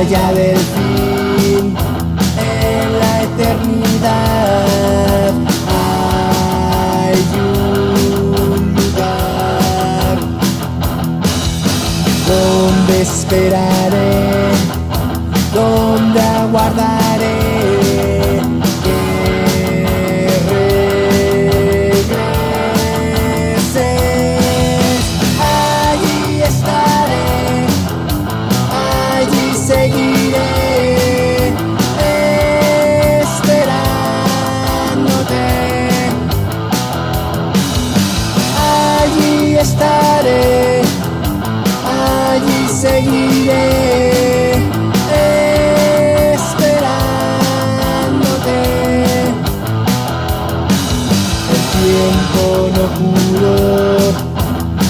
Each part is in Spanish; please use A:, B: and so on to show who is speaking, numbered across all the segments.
A: allá del fin, en la eternidad, donde esperaré, estaré, allí seguiré esperándote. El tiempo no pudo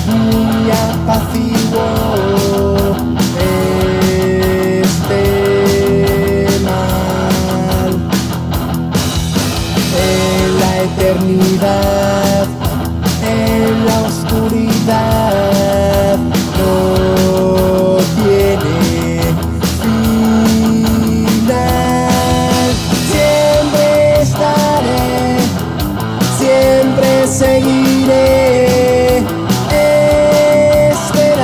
A: ni apaciguó este mal. En la eternidad, seguiré esperándote.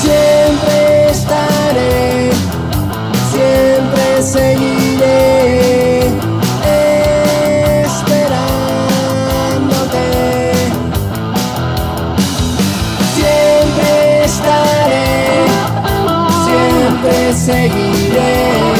A: Siempre estaré, siempre seguiré esperándote. Siempre estaré, siempre seguiré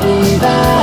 A: Vì